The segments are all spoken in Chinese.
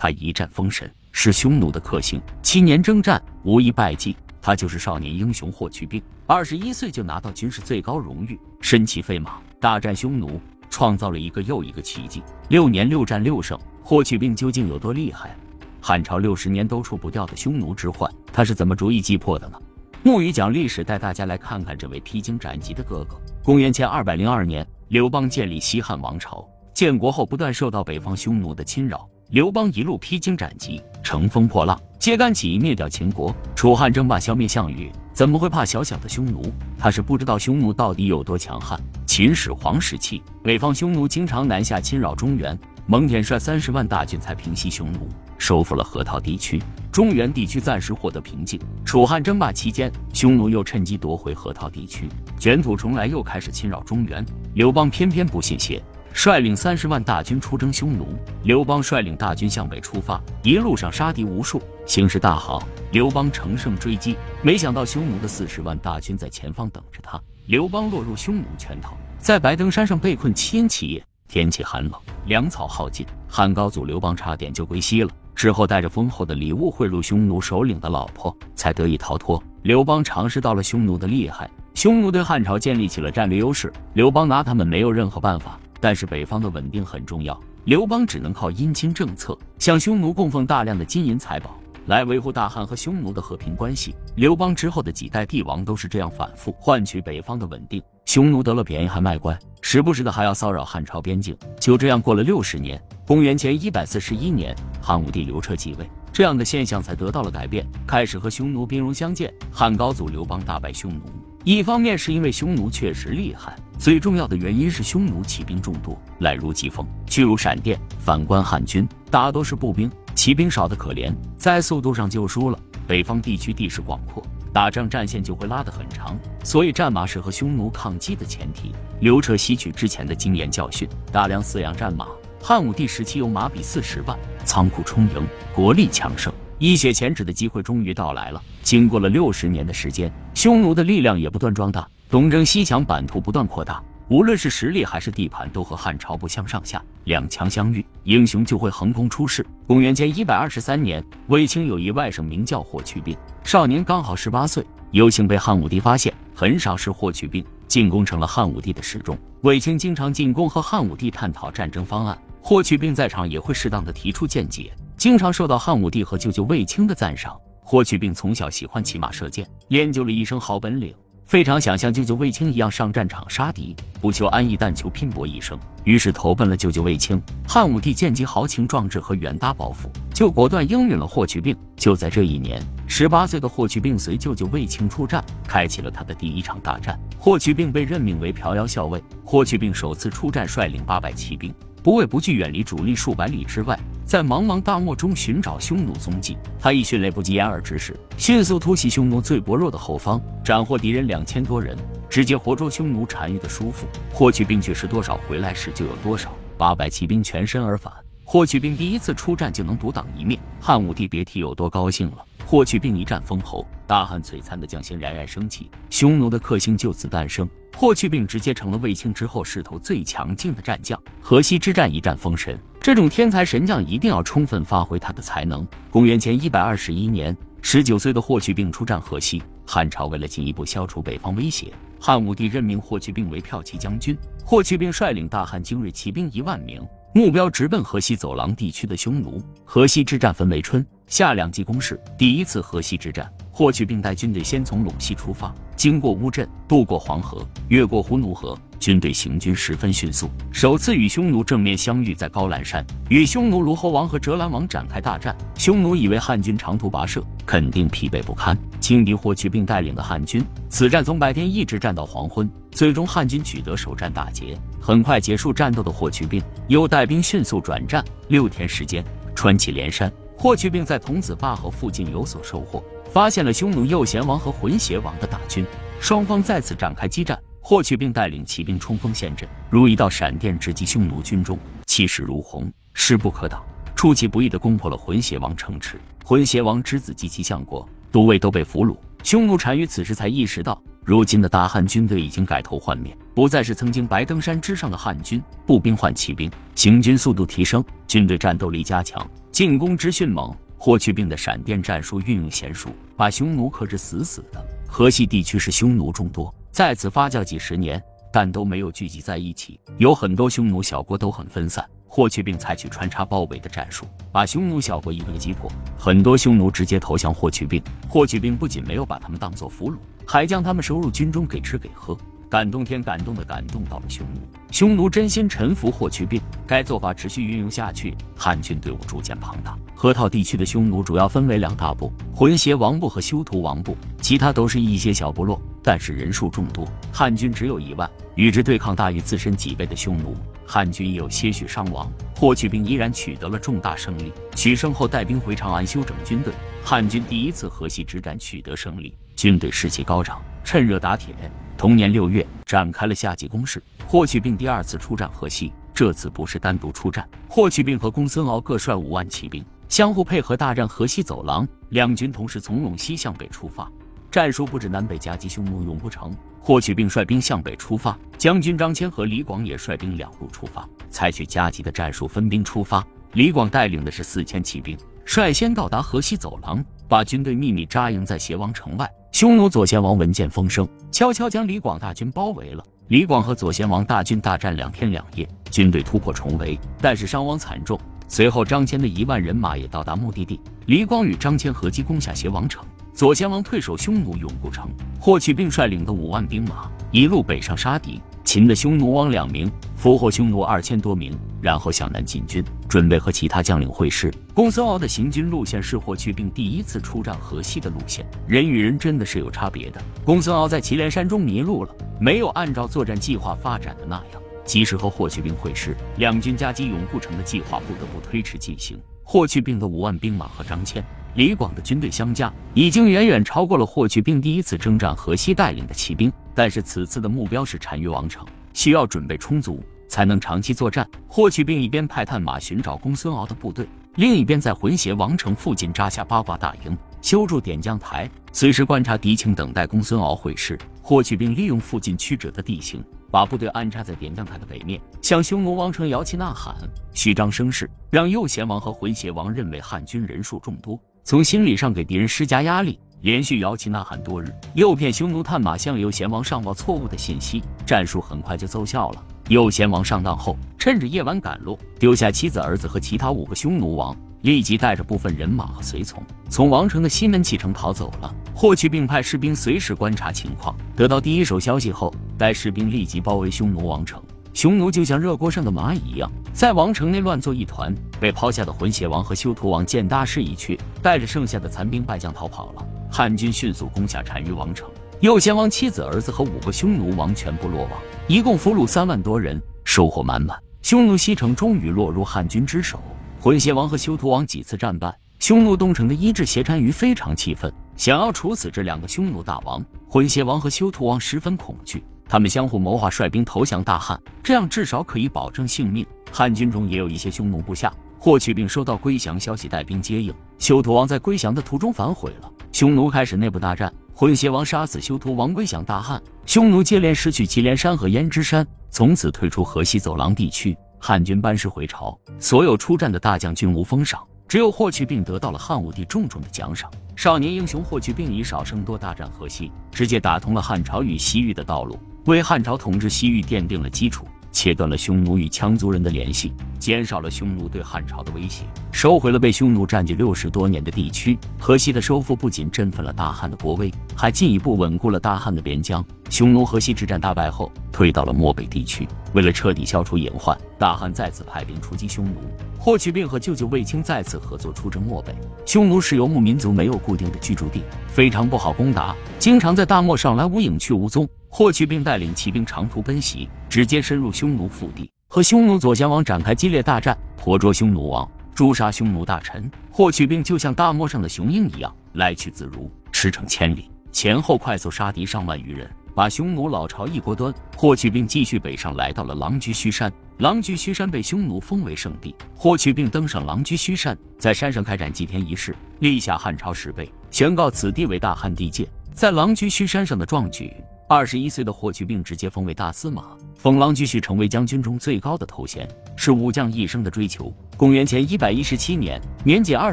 他一战封神，是匈奴的克星，七年征战无一败绩。他就是少年英雄霍去病，二十一岁就拿到军事最高荣誉，身骑飞马大战匈奴，创造了一个又一个奇迹。六年六战六胜，霍去病究竟有多厉害？汉朝六十年都除不掉的匈奴之患，他是怎么逐一击破的呢？木鱼讲历史，带大家来看看这位披荆斩棘的哥哥。公元前二百零二年，刘邦建立西汉王朝，建国后不断受到北方匈奴的侵扰。刘邦一路披荆斩棘，乘风破浪，揭竿起义，灭掉秦国。楚汉争霸，消灭项羽，怎么会怕小小的匈奴？他是不知道匈奴到底有多强悍。秦始皇时期，北方匈奴经常南下侵扰中原，蒙恬率三十万大军才平息匈奴，收复了河套地区，中原地区暂时获得平静。楚汉争霸期间，匈奴又趁机夺回河套地区，卷土重来，又开始侵扰中原。刘邦偏偏不信邪。率领三十万大军出征匈奴，刘邦率领大军向北出发，一路上杀敌无数，形势大好。刘邦乘胜追击，没想到匈奴的四十万大军在前方等着他，刘邦落入匈奴圈套，在白登山上被困七天七夜，天气寒冷，粮草耗尽，汉高祖刘邦差点就归西了。之后带着丰厚的礼物贿赂匈奴首领的老婆，才得以逃脱。刘邦尝试到了匈奴的厉害，匈奴对汉朝建立起了战略优势，刘邦拿他们没有任何办法。但是北方的稳定很重要，刘邦只能靠姻亲政策，向匈奴供奉大量的金银财宝，来维护大汉和匈奴的和平关系。刘邦之后的几代帝王都是这样反复换取北方的稳定。匈奴得了便宜还卖乖，时不时的还要骚扰汉朝边境。就这样过了六十年，公元前一百四十一年，汉武帝刘彻继位，这样的现象才得到了改变，开始和匈奴兵戎相见。汉高祖刘邦大败匈奴，一方面是因为匈奴确实厉害。最重要的原因是匈奴骑兵众多，来如疾风，去如闪电。反观汉军，大多是步兵，骑兵少得可怜，在速度上就输了。北方地区地势广阔，打仗战线就会拉得很长，所以战马是和匈奴抗击的前提。刘彻吸取之前的经验教训，大量饲养战马。汉武帝时期有马匹四十万，仓库充盈，国力强盛，一雪前耻的机会终于到来了。经过了六十年的时间，匈奴的力量也不断壮大。东征西抢，版图不断扩大，无论是实力还是地盘，都和汉朝不相上下。两强相遇，英雄就会横空出世。公元前一百二十三年，卫青有一外甥名叫霍去病，少年刚好十八岁，有幸被汉武帝发现，很少是霍去病进宫成了汉武帝的侍中。卫青经常进宫和汉武帝探讨战争方案，霍去病在场也会适当的提出见解，经常受到汉武帝和舅舅卫青的赞赏。霍去病从小喜欢骑马射箭，练就了一身好本领。非常想像舅舅卫青一样上战场杀敌，不求安逸，但求拼搏一生。于是投奔了舅舅卫青。汉武帝见其豪情壮志和远大抱负，就果断应允了霍去病。就在这一年，十八岁的霍去病随舅舅卫青出战，开启了他的第一场大战。霍去病被任命为飘摇校尉。霍去病首次出战，率领八百骑兵。不畏不惧，远离主力数百里之外，在茫茫大漠中寻找匈奴踪迹。他以迅雷不及掩耳之势，迅速突袭匈奴最薄弱的后方，斩获敌人两千多人，直接活捉匈奴单于的叔父。霍去病去是多少，回来时就有多少，八百骑兵全身而返。霍去病第一次出战就能独当一面，汉武帝别提有多高兴了。霍去病一战封侯，大汉璀璨的将星冉冉升起，匈奴的克星就此诞生。霍去病直接成了卫青之后势头最强劲的战将。河西之战一战封神，这种天才神将一定要充分发挥他的才能。公元前一百二十一年，十九岁的霍去病出战河西。汉朝为了进一步消除北方威胁，汉武帝任命霍去病为骠骑将军。霍去病率领大汉精锐骑兵一万名，目标直奔河西走廊地区的匈奴。河西之战分为春。夏两季攻势，第一次河西之战，霍去病带军队先从陇西出发，经过乌镇，渡过黄河，越过呼奴河，军队行军十分迅速。首次与匈奴正面相遇在高兰山，与匈奴卢侯王和折兰王展开大战。匈奴以为汉军长途跋涉，肯定疲惫不堪，轻敌霍去病带领的汉军。此战从白天一直战到黄昏，最终汉军取得首战大捷。很快结束战斗的霍去病，又带兵迅速转战，六天时间穿起连山。霍去病在童子坝河附近有所收获，发现了匈奴右贤王和浑邪王的大军，双方再次展开激战。霍去病带领骑兵冲锋陷阵，如一道闪电直击匈奴军中，气势如虹，势不可挡，出其不意地攻破了浑邪王城池。浑邪王之子及其相国、都尉都被俘虏。匈奴单于此时才意识到如今的大汉军队已经改头换面，不再是曾经白登山之上的汉军，步兵换骑兵，行军速度提升，军队战斗力加强，进攻之迅猛。霍去病的闪电战术运用娴熟，把匈奴克制死死的。河西地区是匈奴众多，在此发酵几十年，但都没有聚集在一起，有很多匈奴小国都很分散。霍去病采取穿插包围的战术，把匈奴小国一个个击破，很多匈奴直接投降霍去病。霍去病不仅没有把他们当作俘虏，还将他们收入军中给吃给喝，感动天感动的感动到了匈奴。匈奴真心臣服霍去病，该做法持续运用下去，汉军队伍逐渐庞大。河套地区的匈奴主要分为两大部：浑邪王部和修图王部，其他都是一些小部落，但是人数众多。汉军只有一万，与之对抗大于自身几倍的匈奴。汉军有些许伤亡，霍去病依然取得了重大胜利。取胜后，带兵回长安休整军队。汉军第一次河西之战取得胜利，军队士气高涨，趁热打铁。同年六月，展开了夏季攻势。霍去病第二次出战河西，这次不是单独出战，霍去病和公孙敖各率五万骑兵，相互配合大战河西走廊。两军同时从陇西向北出发，战术布置南北夹击匈奴永不成。霍去病率兵向北出发，将军张骞和李广也率兵两路出发，采取夹击的战术，分兵出发。李广带领的是四千骑兵，率先到达河西走廊，把军队秘密扎营在邪王城外。匈奴左贤王闻见风声，悄悄将李广大军包围了。李广和左贤王大军大战两天两夜，军队突破重围，但是伤亡惨重。随后，张骞的一万人马也到达目的地，李广与张骞合击攻下邪王城。左贤王退守匈奴永固城，霍去病率领的五万兵马一路北上杀敌，擒的匈奴王两名，俘获匈奴二千多名，然后向南进军，准备和其他将领会师。公孙敖的行军路线是霍去病第一次出战河西的路线，人与人真的是有差别的。公孙敖在祁连山中迷路了，没有按照作战计划发展的那样及时和霍去病会师，两军夹击永固城的计划不得不推迟进行。霍去病的五万兵马和张骞。李广的军队相加，已经远远超过了霍去病第一次征战河西带领的骑兵。但是此次的目标是单于王城，需要准备充足，才能长期作战。霍去病一边派探马寻找公孙敖的部队，另一边在浑邪王城附近扎下八卦大营，修筑点将台，随时观察敌情，等待公孙敖会师。霍去病利用附近曲折的地形。把部队安插在点将台的北面，向匈奴王城摇旗呐喊，虚张声势，让右贤王和浑邪王认为汉军人数众多，从心理上给敌人施加压力。连续摇旗呐喊多日，诱骗匈奴探马向右贤王上报错误的信息，战术很快就奏效了。右贤王上当后，趁着夜晚赶路，丢下妻子儿子和其他五个匈奴王。立即带着部分人马和随从从王城的西门启城逃走了。霍去病派士兵随时观察情况，得到第一手消息后，带士兵立即包围匈奴王城。匈奴就像热锅上的蚂蚁一样，在王城内乱作一团。被抛下的浑邪王和修图王见大势已去，带着剩下的残兵败将逃跑了。汉军迅速攻下单于王城，右贤王妻子、儿子和五个匈奴王全部落网，一共俘虏三万多人，收获满满。匈奴西城终于落入汉军之手。浑邪王和修图王几次战败，匈奴东城的伊稚邪单于非常气愤，想要处死这两个匈奴大王。浑邪王和修图王十分恐惧，他们相互谋划，率兵投降大汉，这样至少可以保证性命。汉军中也有一些匈奴部下。霍去病收到归降消息，带兵接应。修图王在归降的途中反悔了，匈奴开始内部大战。浑邪王杀死修图王，归降大汉。匈奴接连失去祁连山和胭脂山，从此退出河西走廊地区。汉军班师回朝，所有出战的大将均无封赏，只有霍去病得到了汉武帝重重的奖赏。少年英雄霍去病以少胜多大战河西，直接打通了汉朝与西域的道路，为汉朝统治西域奠定了基础。切断了匈奴与羌族人的联系，减少了匈奴对汉朝的威胁，收回了被匈奴占据六十多年的地区。河西的收复不仅振奋了大汉的国威，还进一步稳固了大汉的边疆。匈奴河西之战大败后，退到了漠北地区。为了彻底消除隐患，大汉再次派兵出击匈奴。霍去病和舅舅卫青再次合作出征漠北。匈奴是游牧民族，没有固定的居住地，非常不好攻打，经常在大漠上来无影去无踪。霍去病带领骑兵长途奔袭，直接深入匈奴腹地，和匈奴左贤王展开激烈大战，活捉匈奴王，诛杀匈奴大臣。霍去病就像大漠上的雄鹰一样，来去自如，驰骋千里，前后快速杀敌上万余人，把匈奴老巢一锅端。霍去病继续北上，来到了狼居胥山。狼居胥山被匈奴封为圣地，霍去病登上狼居胥山，在山上开展祭天仪式，立下汉朝石碑，宣告此地为大汉地界。在狼居胥山上的壮举。二十一岁的霍去病直接封为大司马，封狼居胥成为将军中最高的头衔，是武将一生的追求。公元前一百一十七年，年仅二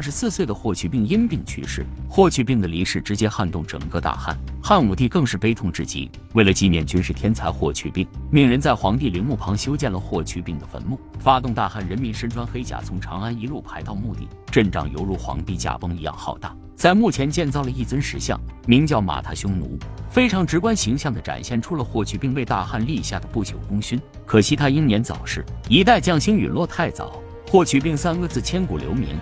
十四岁的霍去病因病去世。霍去病的离世直接撼动整个大汉，汉武帝更是悲痛至极。为了纪念军事天才霍去病，命人在皇帝陵墓旁修建了霍去病的坟墓，发动大汉人民身穿黑甲从长安一路排到墓地，阵仗犹如皇帝驾崩一样浩大。在墓前建造了一尊石像，名叫马踏匈奴，非常直观形象展现出了霍去病为大汉立下的不朽功勋。可惜他英年早逝，一代将星陨落太早，霍去病三个字千古留名。